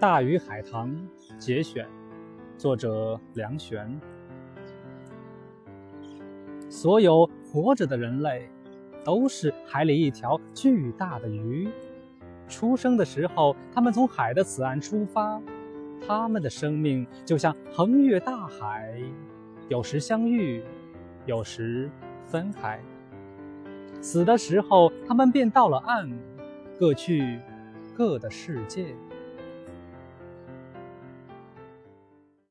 大鱼海棠节选作者梁璇。所有活着的人类都是海里一条巨大的鱼。出生的时候他们从海的此岸出发他们的生命就像横越大海有时相遇有时分开。死的时候他们便到了岸各去各的世界。